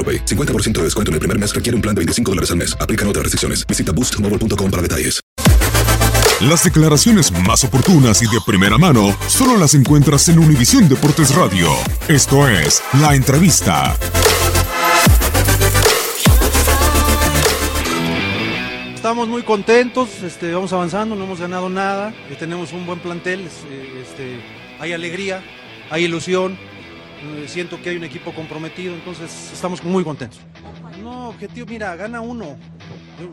AroPay. 50% de descuento en el primer mes requiere un plan de 25 dólares al mes. Aplican otras restricciones. Visita boostmobile.com para detalles. Las declaraciones más oportunas y de primera mano solo las encuentras en Univisión Deportes Radio. Esto es La Entrevista. Estamos muy contentos, este, vamos avanzando, no hemos ganado nada, tenemos un buen plantel, eh, este, hay alegría, hay ilusión, siento que hay un equipo comprometido, entonces estamos muy contentos. No, objetivo, mira, gana uno.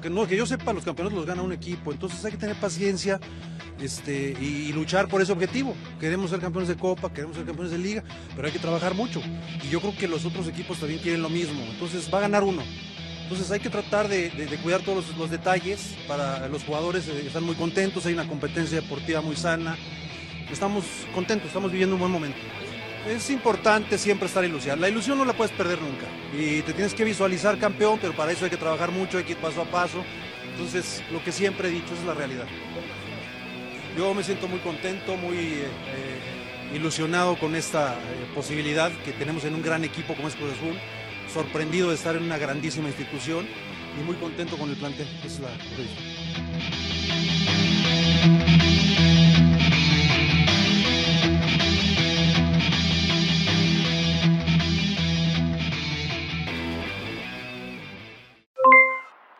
Que, no, que yo sepa, los campeonatos los gana un equipo, entonces hay que tener paciencia este, y, luchar por ese objetivo. Queremos ser campeones de Copa, queremos ser campeones de Liga, pero hay que trabajar mucho. Y yo creo que los otros equipos también quieren lo mismo, entonces va a ganar uno. Entonces hay que tratar de, cuidar todos los, los detalles para los jugadores, eh, están muy contentos, hay una competencia deportiva muy sana, estamos contentos, estamos viviendo un buen momento. Es importante siempre estar ilusionado, la ilusión no la puedes perder nunca. Y te tienes que visualizar campeón, pero para eso hay que trabajar mucho, hay que ir paso a paso, entonces lo que siempre he dicho es la realidad. Yo me siento muy contento, muy eh, eh, ilusionado con esta eh, posibilidad que tenemos en un gran equipo como es Cruz Azul, sorprendido de estar en una grandísima institución y muy contento con el plantel. Esa es la